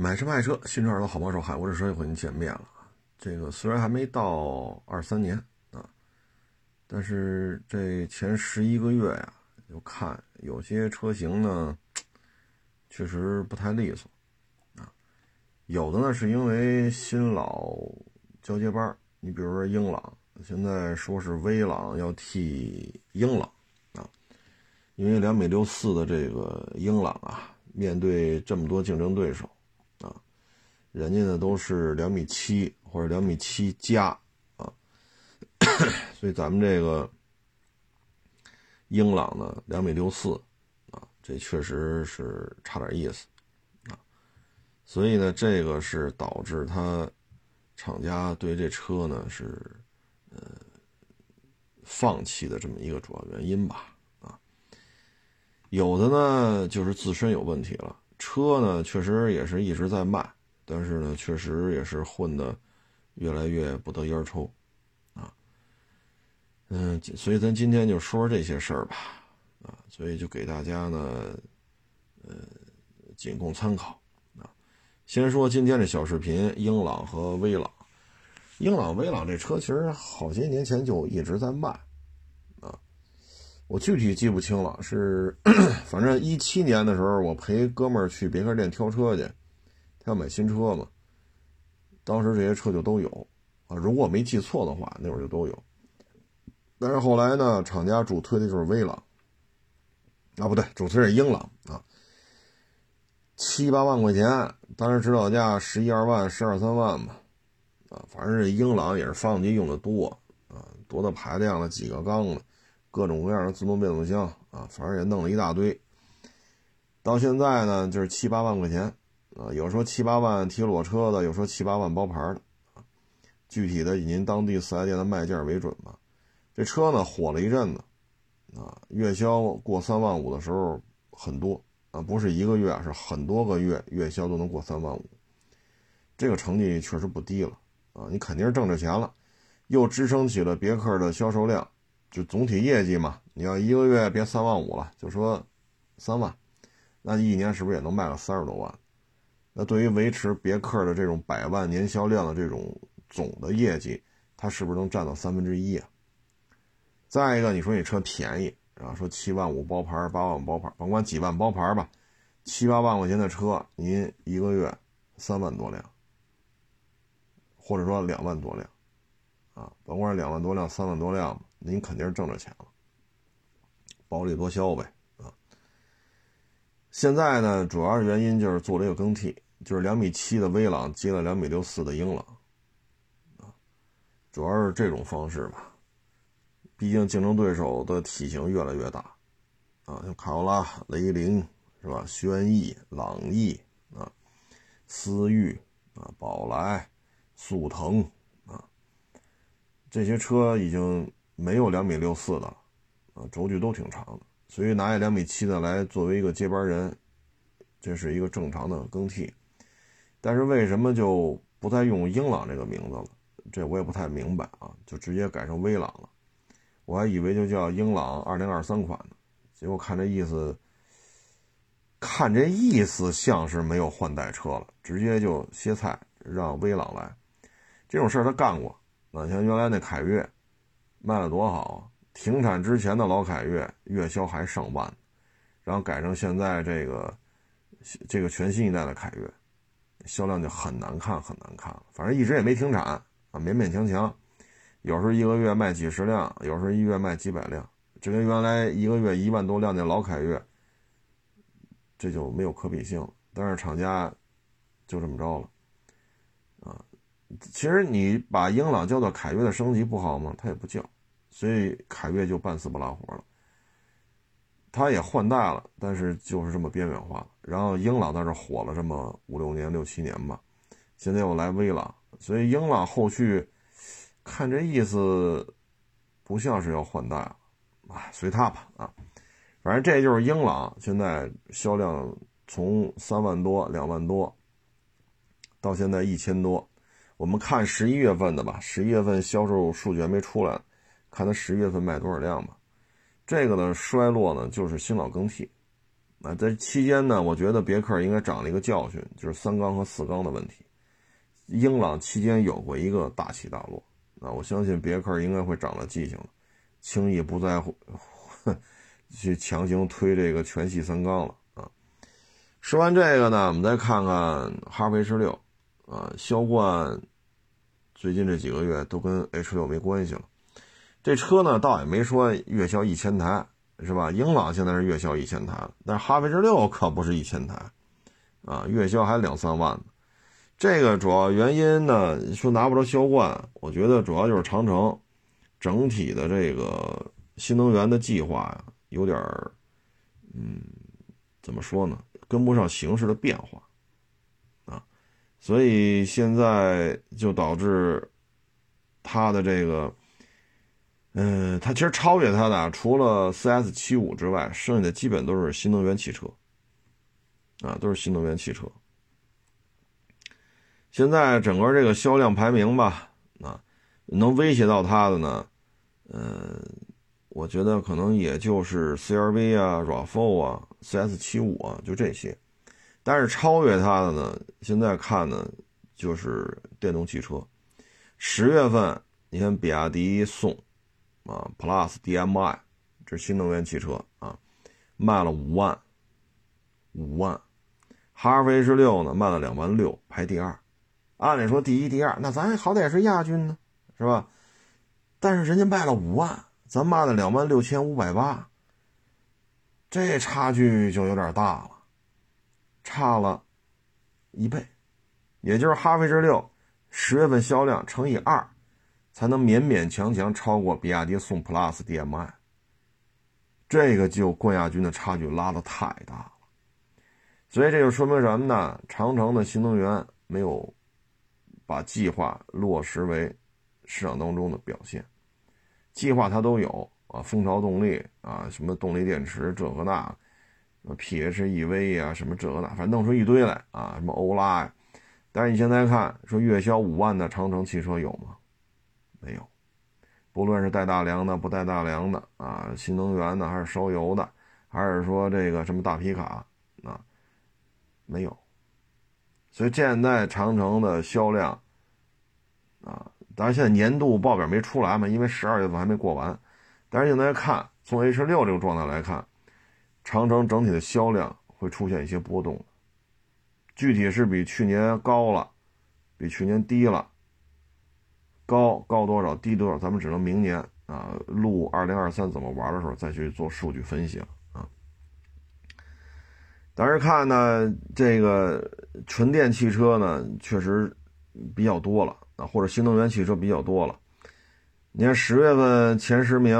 买车卖车，新车二手好帮手，海沃士车又和您见面了。这个虽然还没到二三年啊，但是这前十一个月呀，就看有些车型呢，确实不太利索啊。有的呢是因为新老交接班你比如说英朗，现在说是威朗要替英朗啊，因为两米六四的这个英朗啊，面对这么多竞争对手。人家呢都是两米七或者两米七加啊，所以咱们这个英朗呢两米六四啊，这确实是差点意思啊，所以呢这个是导致他厂家对这车呢是呃放弃的这么一个主要原因吧啊，有的呢就是自身有问题了，车呢确实也是一直在卖。但是呢，确实也是混的越来越不得烟抽，啊，嗯，所以咱今天就说说这些事儿吧，啊，所以就给大家呢，呃，仅供参考，啊，先说今天这小视频，英朗和威朗，英朗、威朗这车其实好些年前就一直在卖，啊，我具体记不清了，是 反正一七年的时候，我陪哥们儿去别克店挑车去。他要买新车嘛？当时这些车就都有啊，如果我没记错的话，那会儿就都有。但是后来呢，厂家主推的就是威朗啊，不对，主推是英朗啊，七八万块钱，当时指导价十一二万、十二三万吧，啊，反正这英朗也是发动机用的多啊，多大排量的，几个缸的，各种各样的自动变速箱啊，反正也弄了一大堆。到现在呢，就是七八万块钱。啊，有说七八万提裸车的，有说七八万包牌的，啊，具体的以您当地四 S 店的卖价为准吧。这车呢火了一阵子，啊，月销过三万五的时候很多啊，不是一个月，是很多个月月销都能过三万五，这个成绩确实不低了啊，你肯定是挣着钱了，又支撑起了别克的销售量，就总体业绩嘛。你要一个月别三万五了，就说三万，那一年是不是也能卖个三十多万？那对于维持别克的这种百万年销量的这种总的业绩，它是不是能占到三分之一啊？再一个，你说你车便宜啊，说七万五包牌，八万包牌，甭管几万包牌吧，七八万块钱的车，您一个月三万多辆，或者说两万多辆，啊，甭管两万多辆、三万多辆您肯定是挣着钱了，薄利多销呗。现在呢，主要原因就是做了一个更替，就是两米七的威朗接了两米六四的英朗，啊，主要是这种方式吧。毕竟竞争对手的体型越来越大，啊，像卡罗拉、雷凌是吧？轩逸、朗逸啊，思域啊，宝来、速腾啊，这些车已经没有两米六四的了，啊，轴距都挺长的。所以拿一两米七的来作为一个接班人，这是一个正常的更替。但是为什么就不再用英朗这个名字了？这我也不太明白啊，就直接改成威朗了。我还以为就叫英朗二零二三款呢，结果看这意思，看这意思像是没有换代车了，直接就歇菜让威朗来。这种事儿他干过，那像原来那凯越卖了多好啊！停产之前的老凯越月销还上万，然后改成现在这个这个全新一代的凯越，销量就很难看很难看了。反正一直也没停产啊，勉勉强强，有时候一个月卖几十辆，有时候一月卖几百辆，这跟原来一个月一万多辆的老凯越，这就没有可比性。但是厂家就这么着了啊。其实你把英朗叫做凯越的升级不好吗？它也不叫。所以凯越就半死不拉活了，它也换代了，但是就是这么边缘化。然后英朗在这火了这么五六年、六七年吧，现在又来威朗，所以英朗后续看这意思不像是要换代了，啊，随他吧啊，反正这就是英朗现在销量从三万多、两万多到现在一千多，我们看十一月份的吧，十一月份销售数据还没出来。看它十月份卖多少辆吧，这个呢衰落呢就是新老更替，啊，在期间呢，我觉得别克应该长了一个教训，就是三缸和四缸的问题。英朗期间有过一个大起大落，啊，我相信别克应该会长了记性了，轻易不再 去强行推这个全系三缸了啊。说完这个呢，我们再看看哈弗 H 六，啊，销冠最近这几个月都跟 H 六没关系了。这车呢，倒也没说月销一千台，是吧？英朗现在是月销一千台，但是哈弗 H 六可不是一千台，啊，月销还两三万呢。这个主要原因呢，说拿不着销冠，我觉得主要就是长城整体的这个新能源的计划呀，有点儿，嗯，怎么说呢？跟不上形势的变化，啊，所以现在就导致它的这个。嗯，它其实超越它的除了 CS 七五之外，剩下的基本都是新能源汽车，啊，都是新能源汽车。现在整个这个销量排名吧，啊，能威胁到它的呢，呃，我觉得可能也就是 CRV 啊、RAV4 啊、CS 七五啊，就这些。但是超越它的呢，现在看呢，就是电动汽车。十月份，你看比亚迪宋。啊，Plus DM-i，这是新能源汽车啊，卖了五万，五万。哈弗 H 六呢，卖了两万六，排第二。按理说第一、第二，那咱好歹也是亚军呢，是吧？但是人家卖了五万，咱卖了两万六千五百八，这差距就有点大了，差了一倍。也就是哈弗 H 六十月份销量乘以二。才能勉勉强强超过比亚迪宋 PLUS DM-i，这个就冠亚军的差距拉的太大了，所以这就说明什么呢？长城的新能源没有把计划落实为市场当中的表现，计划它都有啊，蜂巢动力啊，什么动力电池这个那，什么 PHEV 啊，什么这个那，反正弄出一堆来啊，什么欧拉呀，但是你现在看，说月销五万的长城汽车有吗？没有，不论是带大梁的、不带大梁的啊，新能源的还是烧油的，还是说这个什么大皮卡啊，没有。所以现在长城的销量啊，当然现在年度报表没出来嘛，因为十二月份还没过完。但是现在看，从 H 六这个状态来看，长城整体的销量会出现一些波动，具体是比去年高了，比去年低了。高高多少，低多少，咱们只能明年啊录二零二三怎么玩的时候再去做数据分析了啊。但是看呢，这个纯电汽车呢确实比较多了啊，或者新能源汽车比较多了。你看十月份前十名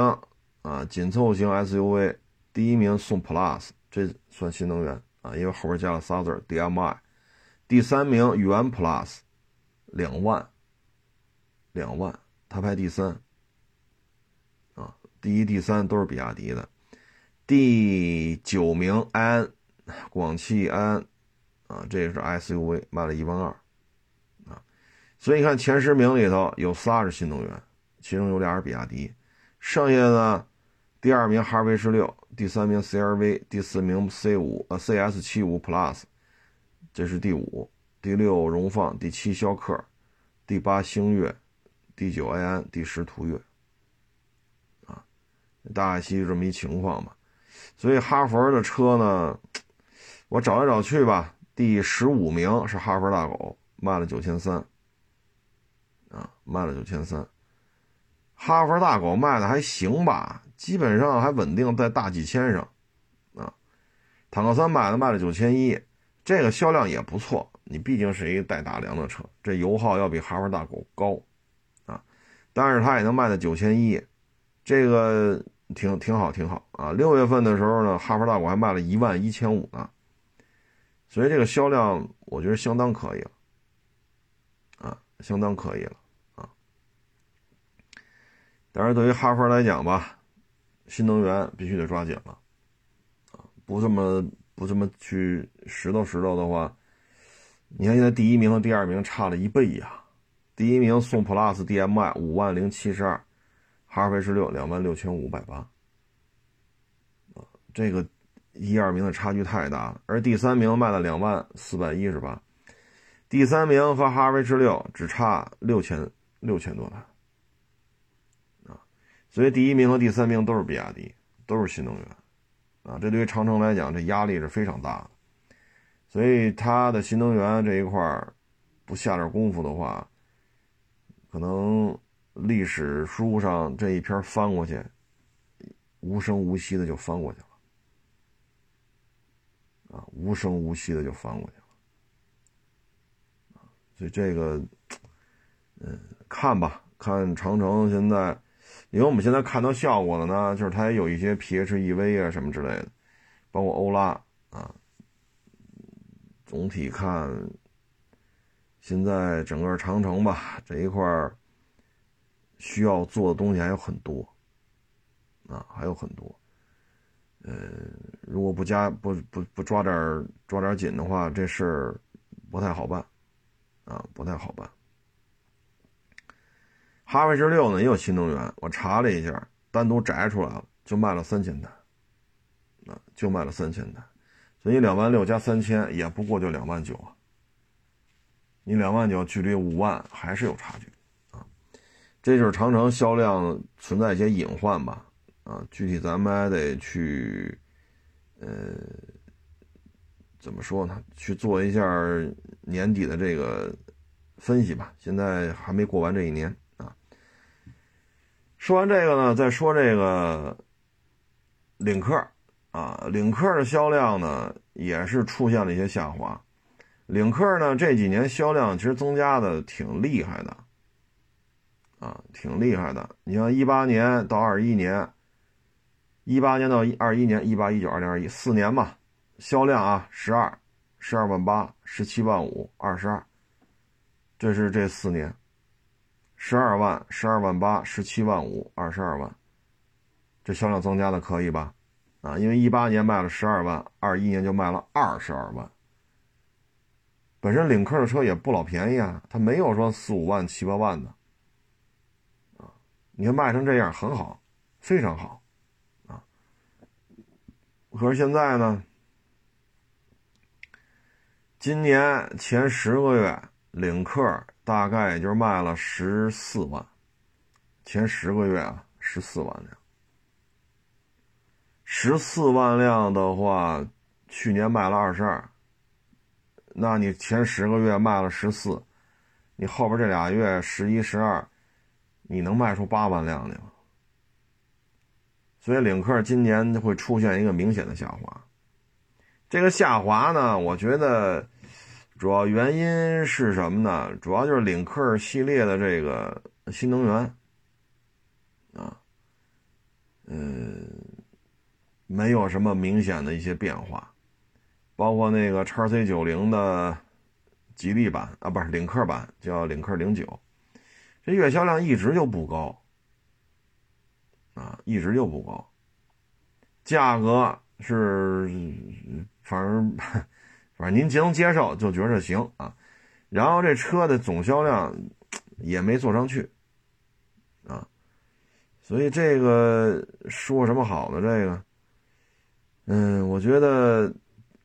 啊，紧凑型 SUV 第一名宋 Plus，这算新能源啊，因为后边加了仨字 DMI。第三名元 Plus，两万。两万，它排第三，啊，第一、第三都是比亚迪的，第九名安，广汽安，啊，这也是 SUV，卖了一万二，啊，所以你看前十名里头有仨是新能源，其中有俩是比亚迪，剩下的第二名哈弗 H 六，第三名 CRV，第四名 C 五呃 CS 七五 Plus，这是第五，第六荣放，第七逍客，第八星越。第九 A 安，第十途岳，啊，大概其就这么一情况吧。所以哈佛的车呢，我找来找去吧，第十五名是哈佛大狗，卖了九千三，啊，卖了九千三。哈佛大狗卖的还行吧，基本上还稳定在大几千上，啊，坦克三百的卖了九千一，这个销量也不错。你毕竟是一个带大梁的车，这油耗要比哈佛大狗高。但是它也能卖到九千一，这个挺挺好，挺好啊！六月份的时候呢，哈弗大狗还卖了一万一千五呢，所以这个销量我觉得相当可以了，啊，相当可以了啊！但是对于哈佛来讲吧，新能源必须得抓紧了，不这么不这么去拾掇拾掇的话，你看现在第一名和第二名差了一倍呀。第一名宋 PLUS DM-i 五万零七十二，哈弗 H 六两万六千五百八，这个一二名的差距太大了。而第三名卖了两万四百一十八，第三名和哈弗 H 六只差六千六千多台啊，所以第一名和第三名都是比亚迪，都是新能源啊，这对于长城来讲，这压力是非常大的。所以它的新能源这一块不下点功夫的话，可能历史书上这一篇翻过去，无声无息的就翻过去了，啊，无声无息的就翻过去了，所以这个，嗯，看吧，看长城现在，因为我们现在看到效果了呢，就是它也有一些 PHEV 啊什么之类的，包括欧拉啊。总体看，现在整个长城吧这一块需要做的东西还有很多，啊，还有很多。呃，如果不加不不不抓点抓点紧的话，这事儿不太好办，啊，不太好办。哈弗 H 六呢也有新能源，我查了一下，单独摘出来了，就卖了三千台，啊，就卖了三千台。所以两万六加三千也不过就两万九啊，你两万九距离五万还是有差距啊，这就是长城销量存在一些隐患吧啊，具体咱们还得去，呃，怎么说呢？去做一下年底的这个分析吧，现在还没过完这一年啊。说完这个呢，再说这个领克。啊，领克的销量呢也是出现了一些下滑。领克呢这几年销量其实增加的挺厉害的，啊，挺厉害的。你像一八年到二一年，一八年到一二一年，一八一九二零二一四年嘛，销量啊十二、十二万八、十七万五、二十二，这是这四年，十二万、十二万八、十七万五、二十二万，这销量增加的可以吧？啊，因为一八年卖了十二万，二一年就卖了二十二万。本身领克的车也不老便宜啊，它没有说四五万、七八万的。啊，你看卖成这样很好，非常好，啊。可是现在呢，今年前十个月，领克大概也就卖了十四万，前十个月啊，十四万辆。十四万辆的话，去年卖了二十二，那你前十个月卖了十四，你后边这俩月十一、十二，你能卖出八万辆去吗？所以领克今年会出现一个明显的下滑。这个下滑呢，我觉得主要原因是什么呢？主要就是领克系列的这个新能源啊，嗯。没有什么明显的一些变化，包括那个叉 C 九零的吉利版啊，不是领克版，叫领克零九，这月销量一直就不高啊，一直就不高，价格是反正 反正您能接受就觉着行啊，然后这车的总销量也没做上去啊，所以这个说什么好呢？这个。嗯，我觉得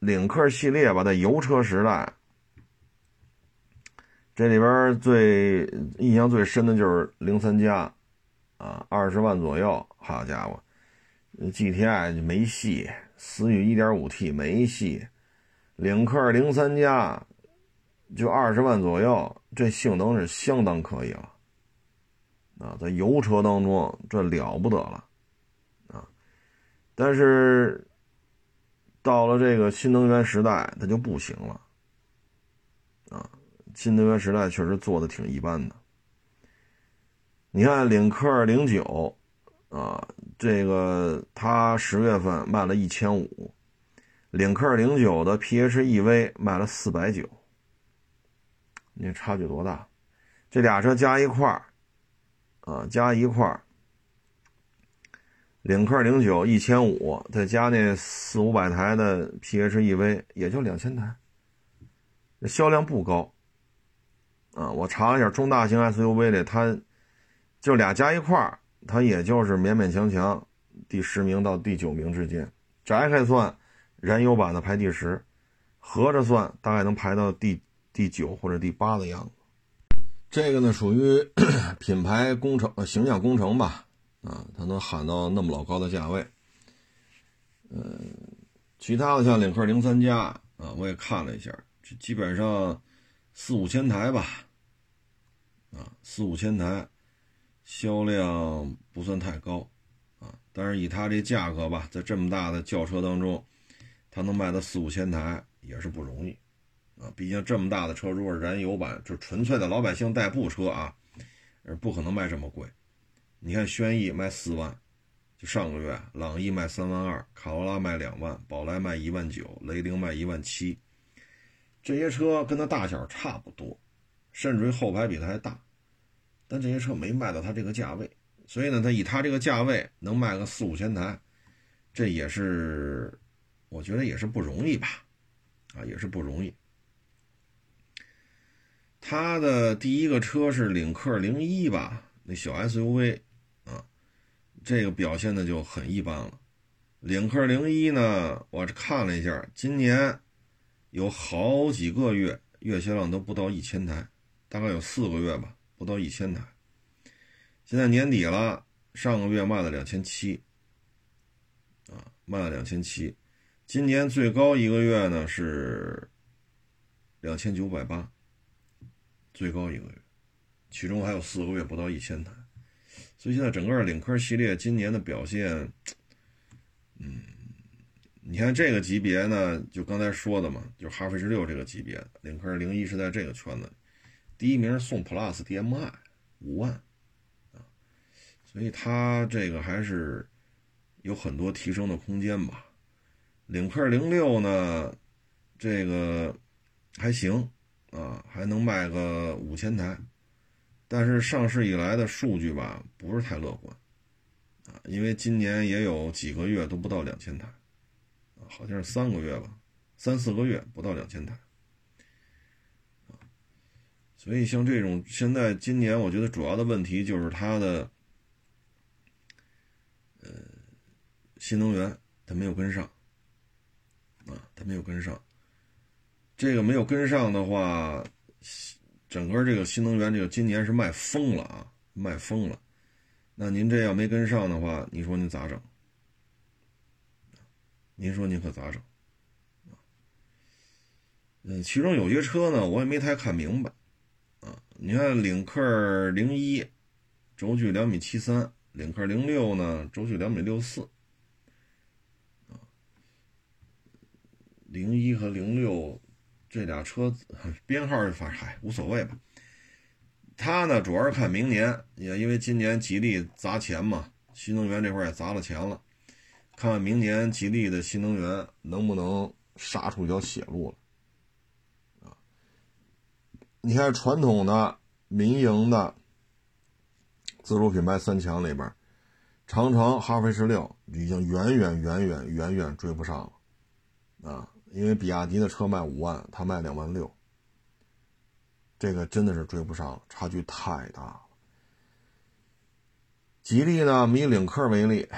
领克系列吧，在油车时代，这里边最印象最深的就是零三加，啊，二十万左右，好家伙，GTI 没戏，思域一点五 T 没戏，领克零三加就二十万左右，这性能是相当可以了，啊，在油车当中这了不得了，啊，但是。到了这个新能源时代，它就不行了，啊，新能源时代确实做的挺一般的。你看领克零九，啊，这个它十月份卖了一千五，领克零九的 PHEV 卖了四百九，你差距多大？这俩车加一块儿，啊，加一块儿。领克零九一千五，再加那四五百台的 PHEV，也就两千台，销量不高。啊，我查了一下中大型 SUV 的，它就俩加一块儿，它也就是勉勉强强第十名到第九名之间。摘开算，燃油版的排第十，合着算大概能排到第第九或者第八的样子。这个呢属于 品牌工程、形象工程吧，啊，它能喊到那么老高的价位。嗯，其他的像领克零三加啊，我也看了一下，基本上四五千台吧，啊，四五千台，销量不算太高，啊，但是以它这价格吧，在这么大的轿车当中，它能卖到四五千台也是不容易，啊，毕竟这么大的车，如果燃油版，就纯粹的老百姓代步车啊，不可能卖这么贵。你看轩逸卖四万。就上个月，朗逸卖三万二，卡罗拉卖两万，宝来卖一万九，雷凌卖一万七。这些车跟它大小差不多，甚至于后排比它还大，但这些车没卖到它这个价位，所以呢，它以它这个价位能卖个四五千台，这也是我觉得也是不容易吧，啊，也是不容易。它的第一个车是领克零一吧，那小 SUV。这个表现的就很一般了。领克零一呢，我看了一下，今年有好几个月月销量都不到一千台，大概有四个月吧，不到一千台。现在年底了，上个月卖了两千七，啊，卖了两千七。今年最高一个月呢是两千九百八，最高一个月，其中还有四个月不到一千台。所以现在整个领克系列今年的表现，嗯，你看这个级别呢，就刚才说的嘛，就哈弗 H 六这个级别，领克零一是在这个圈子，第一名送 Plus DM-i 五万啊，所以它这个还是有很多提升的空间吧。领克零六呢，这个还行啊，还能卖个五千台。但是上市以来的数据吧，不是太乐观，啊，因为今年也有几个月都不到两千台，好像是三个月吧，三四个月不到两千台，所以像这种现在今年，我觉得主要的问题就是它的，呃，新能源它没有跟上，啊，它没有跟上，这个没有跟上的话。整个这个新能源，这个今年是卖疯了啊，卖疯了。那您这要没跟上的话，你说您咋整？您说您可咋整？嗯，其中有些车呢，我也没太看明白啊。你看领克零一，轴距两米七三；领克零六呢，轴距两米六四。啊，零一和零六。这俩车 编号反正嗨无所谓吧。他呢主要是看明年，也因为今年吉利砸钱嘛，新能源这块也砸了钱了，看看明年吉利的新能源能不能杀出一条血路了。啊，你看传统的民营的自主品牌三强里边，长城、哈弗 H 六已经远远远远远远追不上了，啊。因为比亚迪的车卖五万，它卖两万六，这个真的是追不上了，差距太大了。吉利呢，以领克为例，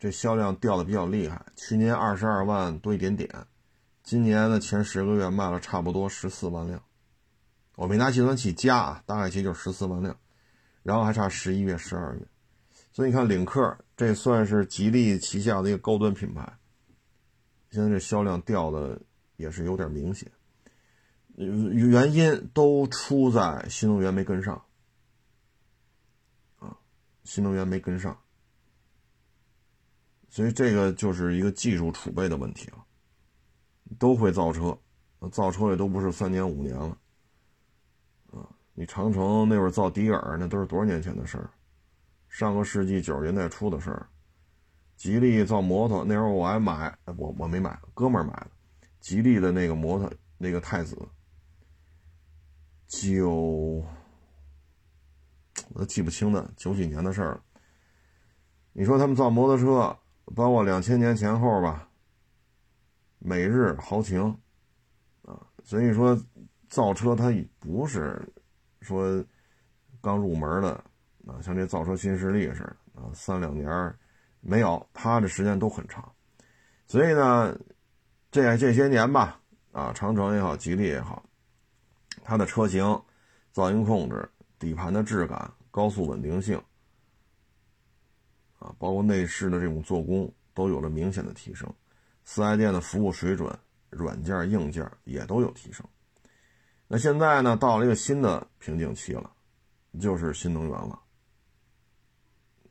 这销量掉的比较厉害，去年二十二万多一点点，今年的前十个月卖了差不多十四万辆，我没拿计算器加啊，大概其实就十四万辆，然后还差十一月、十二月，所以你看领克这算是吉利旗下的一个高端品牌。现在这销量掉的也是有点明显，原因都出在新能源没跟上，啊，新能源没跟上，所以这个就是一个技术储备的问题了。都会造车，造车也都不是三年五年了，你长城那会儿造迪尔，那都是多少年前的事儿，上个世纪九十年代初的事儿。吉利造摩托那时候我还买，我我没买，哥们儿买的，吉利的那个摩托，那个太子，九，我都记不清了，九几年的事儿了。你说他们造摩托车，包括两千年前后吧，美日豪情，啊，所以说造车它不是说刚入门的啊，像这造车新势力似的啊，三两年。没有，它的时间都很长，所以呢，这这些年吧，啊，长城也好，吉利也好，它的车型、噪音控制、底盘的质感、高速稳定性，啊，包括内饰的这种做工，都有了明显的提升。四 S 店的服务水准、软件、硬件也都有提升。那现在呢，到了一个新的瓶颈期了，就是新能源了。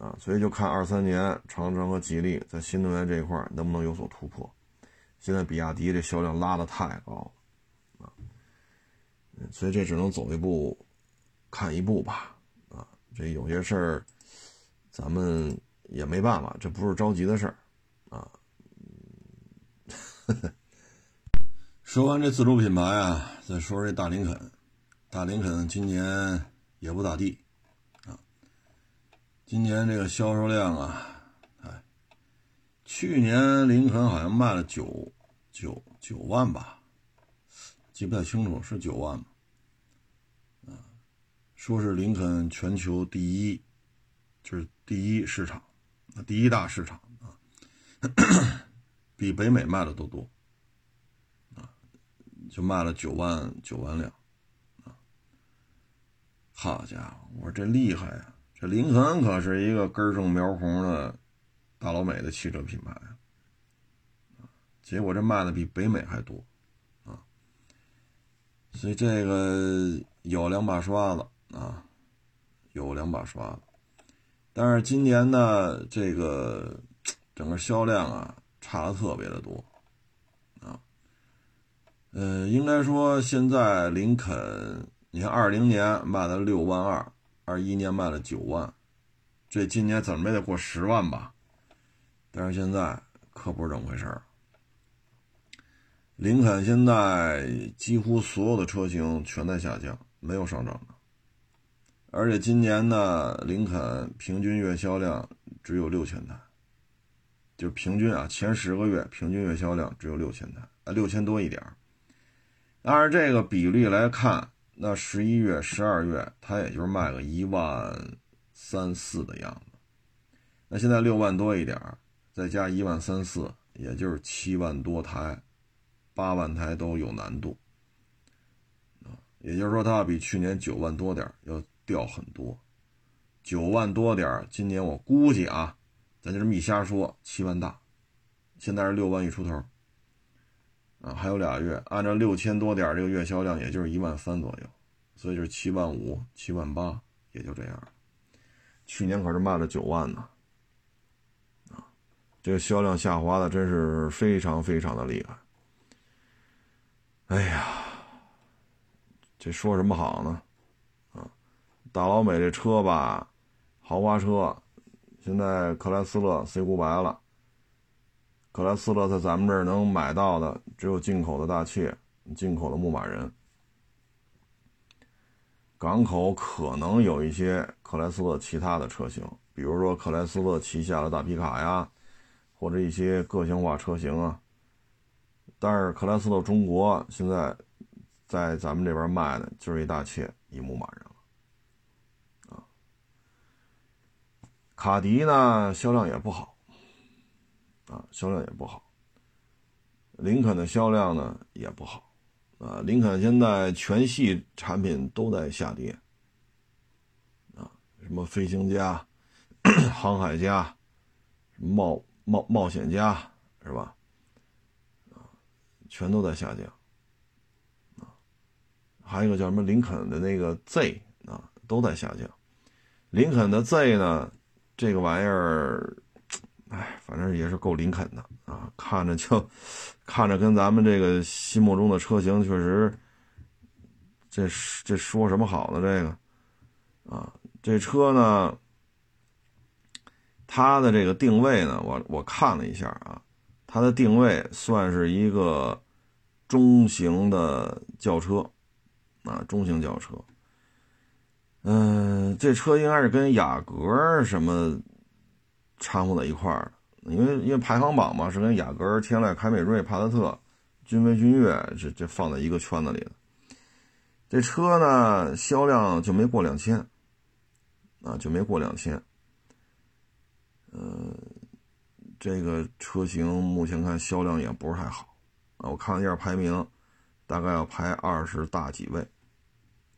啊，所以就看二三年长城和吉利在新能源这一块能不能有所突破。现在比亚迪这销量拉的太高了，啊，所以这只能走一步看一步吧。啊，这有些事儿咱们也没办法，这不是着急的事儿，啊。说完这自主品牌啊，再说说这大林肯。大林肯今年也不咋地。今年这个销售量啊，哎，去年林肯好像卖了九九九万吧，记不太清楚，是九万吗？啊，说是林肯全球第一，就是第一市场，第一大市场啊，比北美卖的都多，就卖了九万九万辆，啊，好家伙，我说这厉害呀！这林肯可是一个根正苗红的大老美的汽车品牌结果这卖的比北美还多啊，所以这个有两把刷子啊，有两把刷子，但是今年呢，这个 整个销量啊差的特别的多啊，呃，应该说现在林肯，你看二零年卖了六万二。二一年卖了九万，这今年怎么也得过十万吧？但是现在可不是这么回事儿。林肯现在几乎所有的车型全在下降，没有上涨的。而且今年呢，林肯平均月销量只有六千台，就平均啊，前十个月平均月销量只有六千台，啊，六千多一点按照这个比例来看。那十一月、十二月，它也就是卖个一万三四的样子。那现在六万多一点再加一万三四，也就是七万多台，八万台都有难度。也就是说，它要比去年九万多点要掉很多。九万多点今年我估计啊，咱就这么一瞎说，七万大。现在是六万一出头。啊，还有俩月，按照六千多点这个月销量，也就是一万三左右，所以就是七万五、七万八，也就这样。去年可是卖了九万呢，啊，这个销量下滑的真是非常非常的厉害。哎呀，这说什么好呢？啊，大老美这车吧，豪华车，现在克莱斯勒 C 五白了。克莱斯勒在咱们这儿能买到的只有进口的大切、进口的牧马人。港口可能有一些克莱斯勒其他的车型，比如说克莱斯勒旗下的大皮卡呀，或者一些个性化车型啊。但是克莱斯勒中国现在在咱们这边卖的就是一大切、一牧马人了。啊，卡迪呢销量也不好。啊，销量也不好。林肯的销量呢也不好，啊，林肯现在全系产品都在下跌，啊，什么飞行家、航海家、冒冒冒险家是吧？啊，全都在下降，啊，还有一个叫什么林肯的那个 Z 啊，都在下降。林肯的 Z 呢，这个玩意儿。哎，反正也是够林肯的啊，看着就，看着跟咱们这个心目中的车型确实，这这说什么好呢？这个，啊，这车呢，它的这个定位呢，我我看了一下啊，它的定位算是一个中型的轿车，啊，中型轿车，嗯，这车应该是跟雅阁什么。掺和在一块儿因为因为排行榜嘛是跟雅阁、天籁、凯美瑞、帕萨特、君威、君越这这放在一个圈子里的。这车呢销量就没过两千，啊就没过两千。呃，这个车型目前看销量也不是太好，啊，我看了一下排名，大概要排二十大几位，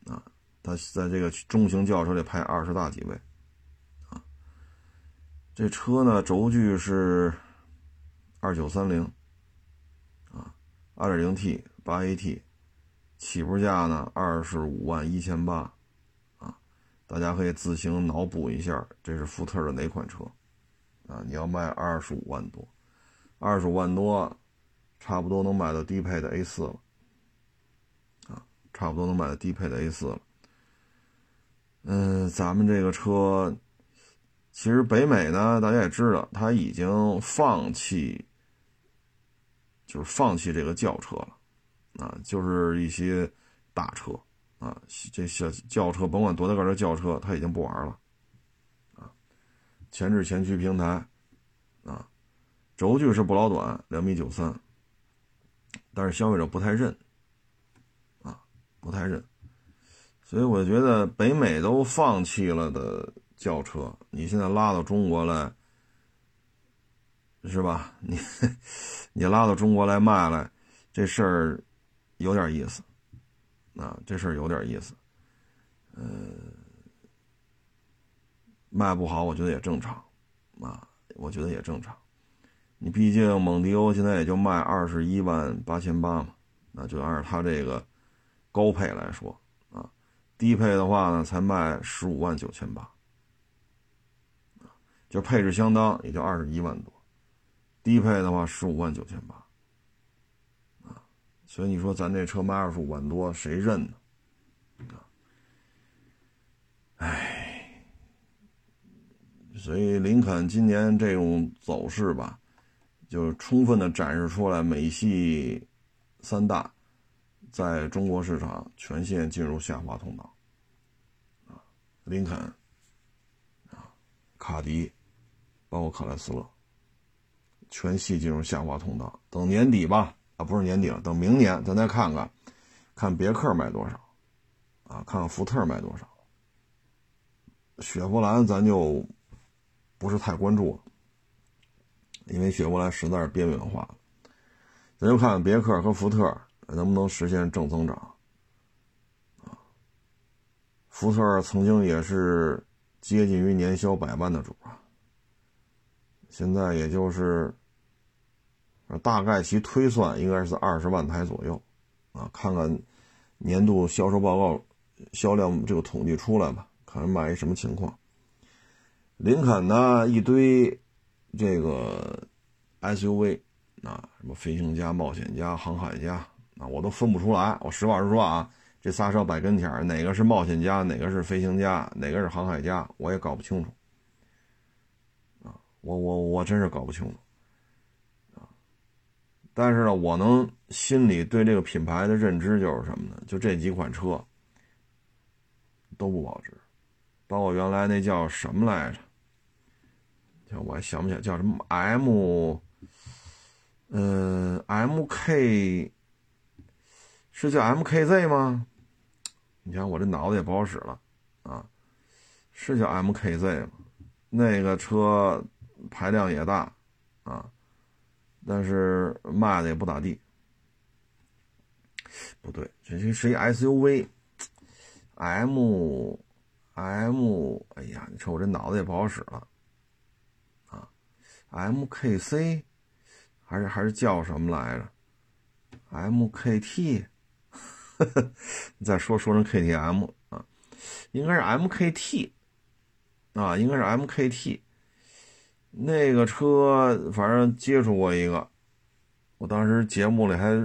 啊，它在这个中型轿车里排二十大几位，这车呢轴距是二九三零，啊，二点零 T 八 AT，起步价呢二十五万一千八，啊，大家可以自行脑补一下，这是福特的哪款车，啊，你要卖二十五万多，二十五万多。差不多能买到低配的 A 四了，啊，差不多能买到低配的 A 四了。嗯，咱们这个车，其实北美呢，大家也知道，他已经放弃，就是放弃这个轿车了，啊，就是一些大车，啊，这小轿车，甭管多大个的轿车，他已经不玩了，啊，前置前驱平台，啊，轴距是不老短，两米九三。但是消费者不太认，啊，不太认，所以我觉得北美都放弃了的轿车，你现在拉到中国来，是吧？你 你拉到中国来卖来，这事儿有点意思，啊，这事儿有点意思，呃，卖不好，我觉得也正常，啊，我觉得也正常。你毕竟蒙迪欧现在也就卖二十一万八千八嘛，那就按照它这个高配来说啊，低配的话呢才卖十五万九千八，就配置相当也就二十一万多，低配的话十五万九千八，啊，所以你说咱这车卖二十五万多谁认呢？啊，哎，所以林肯今年这种走势吧。就充分的展示出来，美系三大在中国市场全线进入下滑通道，啊，林肯，啊，卡迪，包括克莱斯勒，全系进入下滑通道。等年底吧，啊，不是年底了，等明年咱再看看，看别克卖多少，啊，看看福特卖多少，雪佛兰咱就不是太关注了。因为雪佛兰实在是边缘化了，咱就看看别克和福特能不能实现正增长。啊，福特曾经也是接近于年销百万的主啊，现在也就是，大概其推算应该是二十万台左右，啊，看看年度销售报告、销量这个统计出来吧，看看卖一什么情况。林肯呢，一堆。这个 SUV 啊，什么飞行家、冒险家、航海家啊，我都分不出来。我实话实说啊，这仨车摆跟前哪个是冒险家，哪个是飞行家，哪个是航海家，我也搞不清楚。我我我真是搞不清楚。啊，但是呢，我能心里对这个品牌的认知就是什么呢？就这几款车都不保值，包括原来那叫什么来着？我还想不起来叫什么 M，嗯，MK 是叫 MKZ 吗？你看我这脑子也不好使了啊，是叫 MKZ 吗？那个车排量也大啊，但是卖的也不咋地。不对，这这是一 SUV，M M，哎呀，你瞅我这脑子也不好使了。啊 M K C，还是还是叫什么来着？M K T，呵呵你再说说成 K T M 啊，应该是 M K T 啊，应该是 M K T。那个车反正接触过一个，我当时节目里还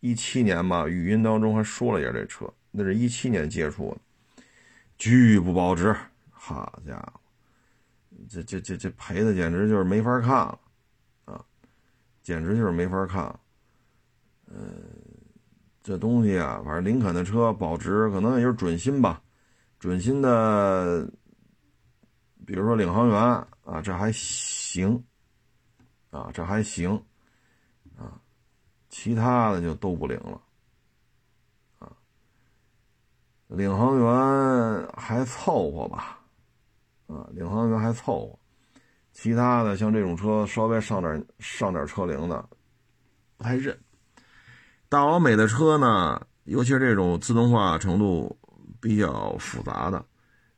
一七年吧，语音当中还说了一下这车，那是一七年接触的，巨不保值，好家伙！这这这这赔的简直就是没法看了，啊，简直就是没法看。嗯，这东西啊，反正林肯的车保值可能也就是准新吧，准新的，比如说领航员啊，这还行，啊，这还行，啊，其他的就都不灵了，啊，领航员还凑合吧。啊，领航员还凑合，其他的像这种车稍微上点上点车龄的，不太认。大老美的车呢，尤其是这种自动化程度比较复杂的，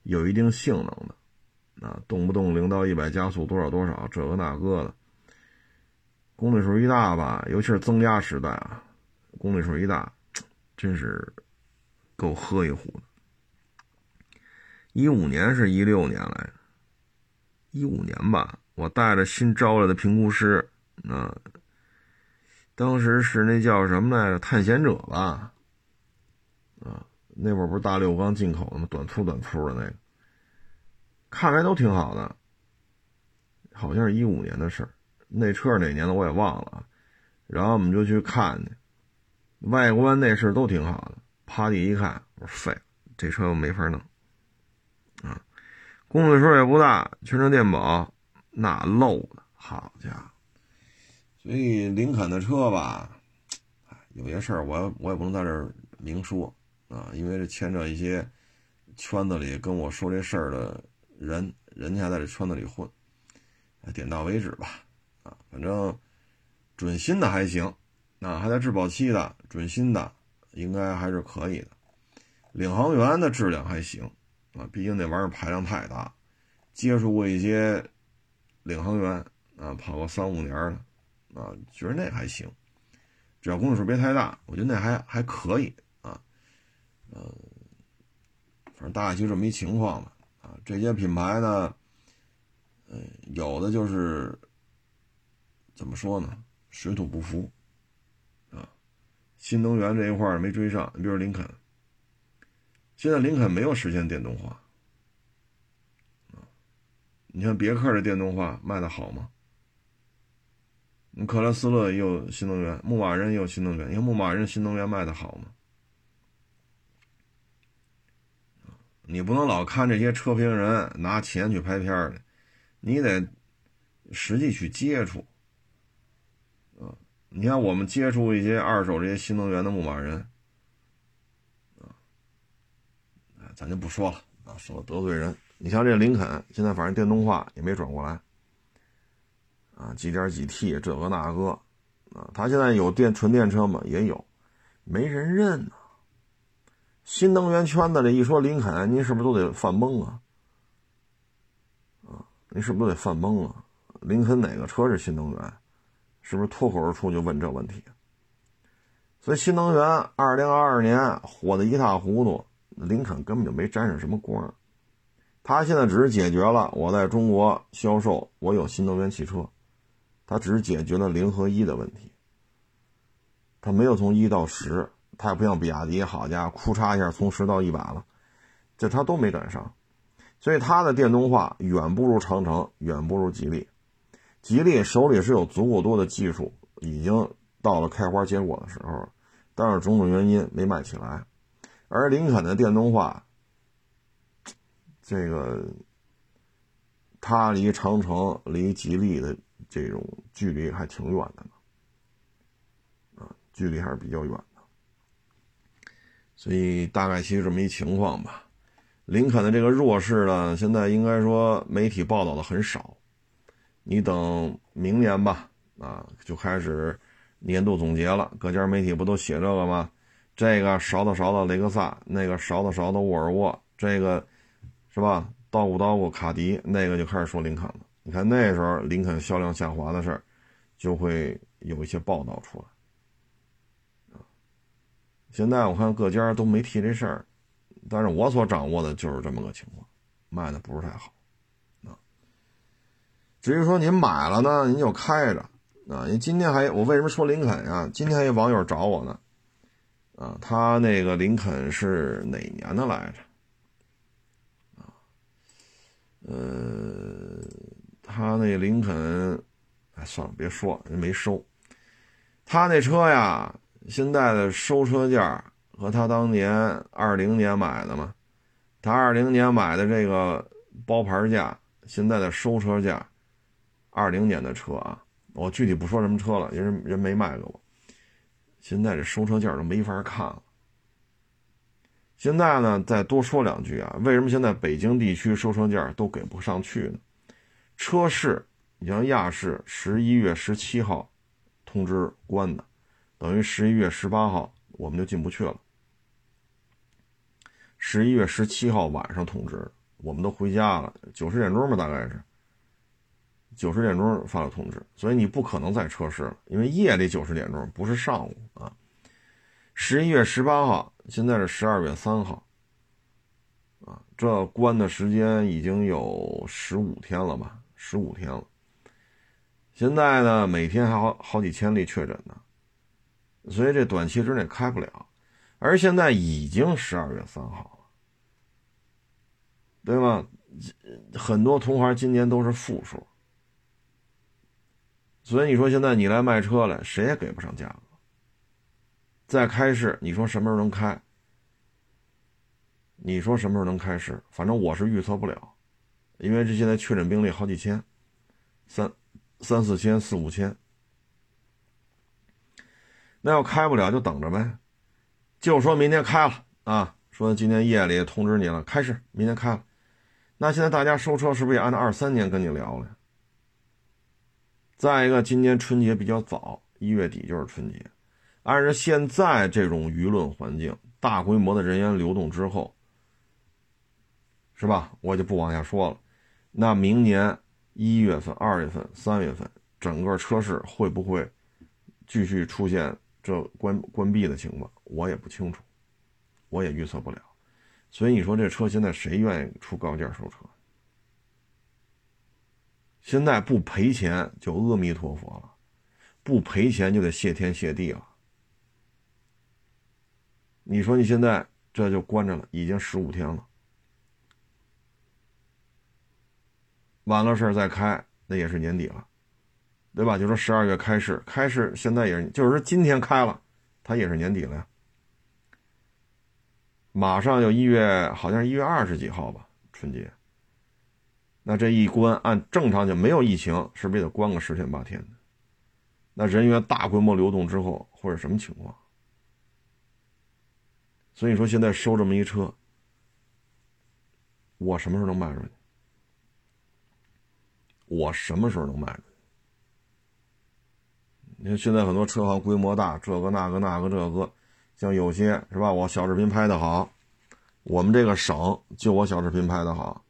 有一定性能的，啊，动不动零到一百加速多少多少，这个那个的，公里数一大吧，尤其是增压时代啊，公里数一大，真是够喝一壶的。一五年是一六年来着，一五年吧，我带着新招来的评估师，啊。当时是那叫什么来着？探险者吧，啊，那会儿不是大六缸进口的吗？短粗短粗的那个，看来都挺好的。好像是一五年的事儿，那车是哪年的我也忘了。然后我们就去看去，外观内饰都挺好的。趴地一看，我说废了，这车我没法弄。啊，公里数也不大，全车电保那漏的，好家伙！所以林肯的车吧，有些事儿我我也不能在这儿明说啊，因为这牵扯一些圈子里跟我说这事儿的人，人家在这圈子里混，点到为止吧，啊，反正准新的还行，啊，还在质保期的准新的应该还是可以的，领航员的质量还行，啊，毕竟那玩意儿排量太大，接触过一些领航员啊，跑个三五年的。啊，觉得那还行，只要公里数别太大，我觉得那还还可以啊。呃，反正大概就这么一情况吧。这些品牌呢，嗯，有的就是怎么说呢，水土不服啊。新能源这一块没追上，你比如林肯，现在林肯没有实现电动化啊。你看别克的电动化卖的好吗？你克莱斯勒也有新能源，牧马人也有新能源。你看牧马人新能源卖的好吗？你不能老看这些车评人拿钱去拍片的，你得实际去接触。啊，你看我们接触一些二手这些新能源的牧马人，啊，咱就不说了啊，说了得罪人。你像这林肯，现在反正电动化也没转过来。啊，几点几 T 这个那个，啊，他现在有电纯电车吗？也有，没人认呐。新能源圈子里一说林肯，您是不是都得犯懵啊？啊，您是不是都得犯懵啊？林肯哪个车是新能源？是不是脱口而出就问这问题？所以新能源二零二二年火的一塌糊涂，林肯根本就没沾上什么光。他现在只是解决了我在中国销售，我有新能源汽车。他只是解决了零和一的问题，他没有从一到十，它也不像比亚迪，好家伙，哭嚓一下从十到一百了，这它都没赶上，所以它的电动化远不如长城，远不如吉利。吉利手里是有足够多的技术，已经到了开花结果的时候，但是种种原因没卖起来。而林肯的电动化，这个它离长城、离吉利的。这种距离还挺远的呢，啊，距离还是比较远，所以大概其实这么一情况吧。林肯的这个弱势呢，现在应该说媒体报道的很少。你等明年吧，啊，就开始年度总结了，各家媒体不都写这个吗？这个勺子勺子雷克萨，那个勺子勺子沃尔沃，这个是吧？叨咕叨咕卡迪，那个就开始说林肯了。你看那时候林肯销量下滑的事儿，就会有一些报道出来。现在我看各家都没提这事儿，但是我所掌握的就是这么个情况，卖的不是太好啊。至于说您买了呢，您就开着啊。您今天还我为什么说林肯呀？今天还有网友找我呢，啊，他那个林肯是哪年的来着？啊，呃。他那林肯，哎，算了，别说，人没收。他那车呀，现在的收车价和他当年二零年买的嘛，他二零年买的这个包牌价，现在的收车价，二零年的车啊，我具体不说什么车了，人人没卖给我。现在这收车价都没法看了。现在呢，再多说两句啊，为什么现在北京地区收车价都给不上去呢？车市，你像亚市十一月十七号通知关的，等于十一月十八号我们就进不去了。十一月十七号晚上通知，我们都回家了，九十点钟吧，大概是九十点钟发了通知，所以你不可能再测试了，因为夜里九十点钟不是上午啊。十一月十八号，现在是十二月三号，啊，这关的时间已经有十五天了吧？十五天了。现在呢，每天还好好几千例确诊呢，所以这短期之内开不了。而现在已经十二月三号了，对吗？很多同行今年都是负数，所以你说现在你来卖车来，谁也给不上价格。再开市，你说什么时候能开？你说什么时候能开市？反正我是预测不了，因为这现在确诊病例好几千，三。三四千、四五千，那要开不了就等着呗，就说明天开了啊，说今天夜里通知你了，开始，明天开了。那现在大家收车是不是也按照二三年跟你聊了？再一个，今年春节比较早，一月底就是春节，按照现在这种舆论环境，大规模的人员流动之后，是吧？我就不往下说了。那明年。一月份、二月份、三月份，整个车市会不会继续出现这关关闭的情况？我也不清楚，我也预测不了。所以你说这车现在谁愿意出高价收车？现在不赔钱就阿弥陀佛了，不赔钱就得谢天谢地了。你说你现在这就关着了，已经十五天了。完了事儿再开，那也是年底了，对吧？就说十二月开市，开市现在也是，就是说今天开了，它也是年底了呀。马上就一月，好像是一月二十几号吧，春节。那这一关，按正常就没有疫情，是不是也得关个十天八天的？那人员大规模流动之后，会是什么情况？所以说现在收这么一车，我什么时候能卖出去？我什么时候能卖出去？你看现在很多车行规模大，这个那个那个这个，像有些是吧？我小视频拍的好，我们这个省就我小视频拍的好，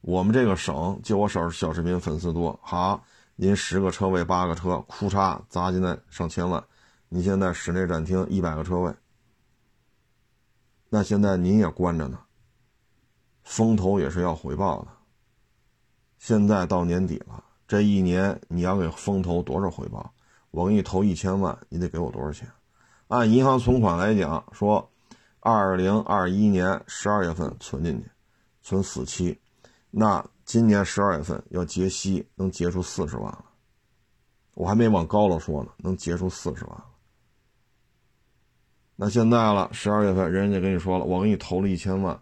我们这个省就我小小视频粉丝多。好，您十个车位八个车，库嚓砸进来上千万。你现在室内展厅一百个车位，那现在您也关着呢，风投也是要回报的。现在到年底了，这一年你要给风投多少回报？我给你投一千万，你得给我多少钱？按银行存款来讲，说二零二一年十二月份存进去，存四期，那今年十二月份要结息，能结出四十万了。我还没往高了说呢，能结出四十万了。那现在了，十二月份人家跟你说了，我给你投了一千万。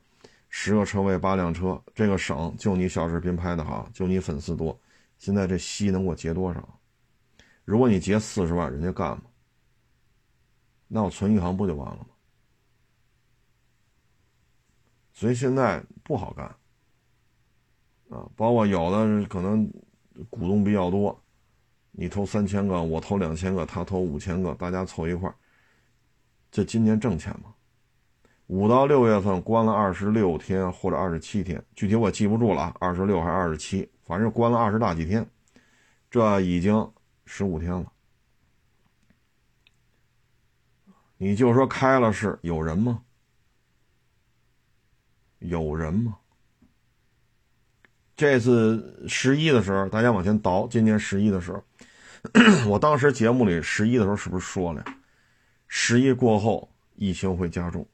十个车位八辆车，这个省就你小视频拍的好，就你粉丝多。现在这息能给我结多少？如果你结四十万，人家干吗？那我存银行不就完了吗？所以现在不好干啊！包括有的可能股东比较多，你投三千个，我投两千个，他投五千个，大家凑一块，这今年挣钱吗？五到六月份关了二十六天或者二十七天，具体我记不住了啊，二十六还是二十七，反正关了二十大几天，这已经十五天了。你就说开了是有人吗？有人吗？这次十一的时候，大家往前倒，今年十一的时候，我当时节目里十一的时候是不是说了，十一过后疫情会加重？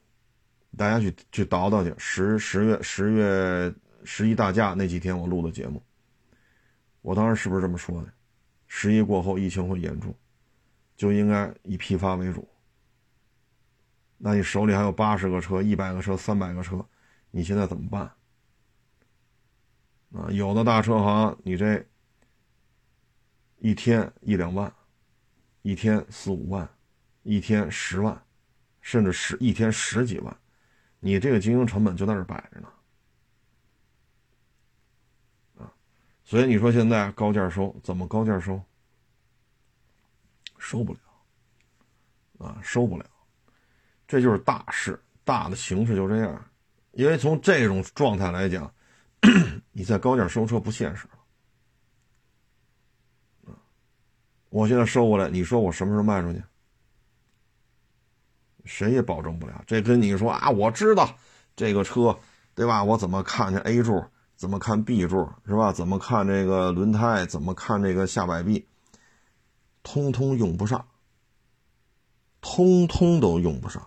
大家去去倒倒去，十十月十月十一大假那几天我录的节目，我当时是不是这么说的？十一过后疫情会严重，就应该以批发为主。那你手里还有八十个车、一百个车、三百个车，你现在怎么办？啊，有的大车行你这一天一两万，一天四五万，一天十万，甚至十一天十几万。你这个经营成本就在这摆着呢，所以你说现在高价收怎么高价收？收不了，啊，收不了。这就是大势，大的形势就这样。因为从这种状态来讲，你在高价收车不现实我现在收过来，你说我什么时候卖出去？谁也保证不了。这跟你说啊，我知道这个车，对吧？我怎么看见 A 柱，怎么看 B 柱，是吧？怎么看这个轮胎，怎么看这个下摆臂，通通用不上，通通都用不上。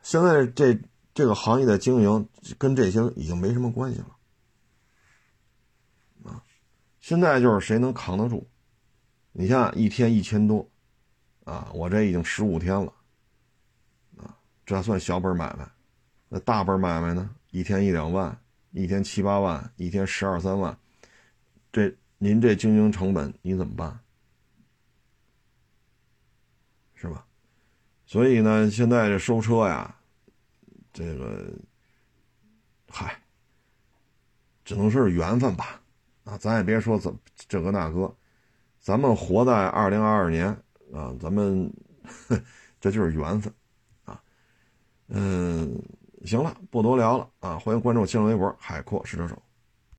现在这这个行业的经营跟这些已经没什么关系了啊！现在就是谁能扛得住。你像一天一千多，啊，我这已经十五天了，啊，这算小本买卖，那大本买卖呢？一天一两万，一天七八万，一天十二三万，这您这经营成本你怎么办？是吧？所以呢，现在这收车呀，这个，嗨，只能说是缘分吧，啊，咱也别说怎这个那个。咱们活在二零二二年啊，咱们 这就是缘分啊。嗯，行了，不多聊了啊。欢迎关注新浪微博“海阔试车手”。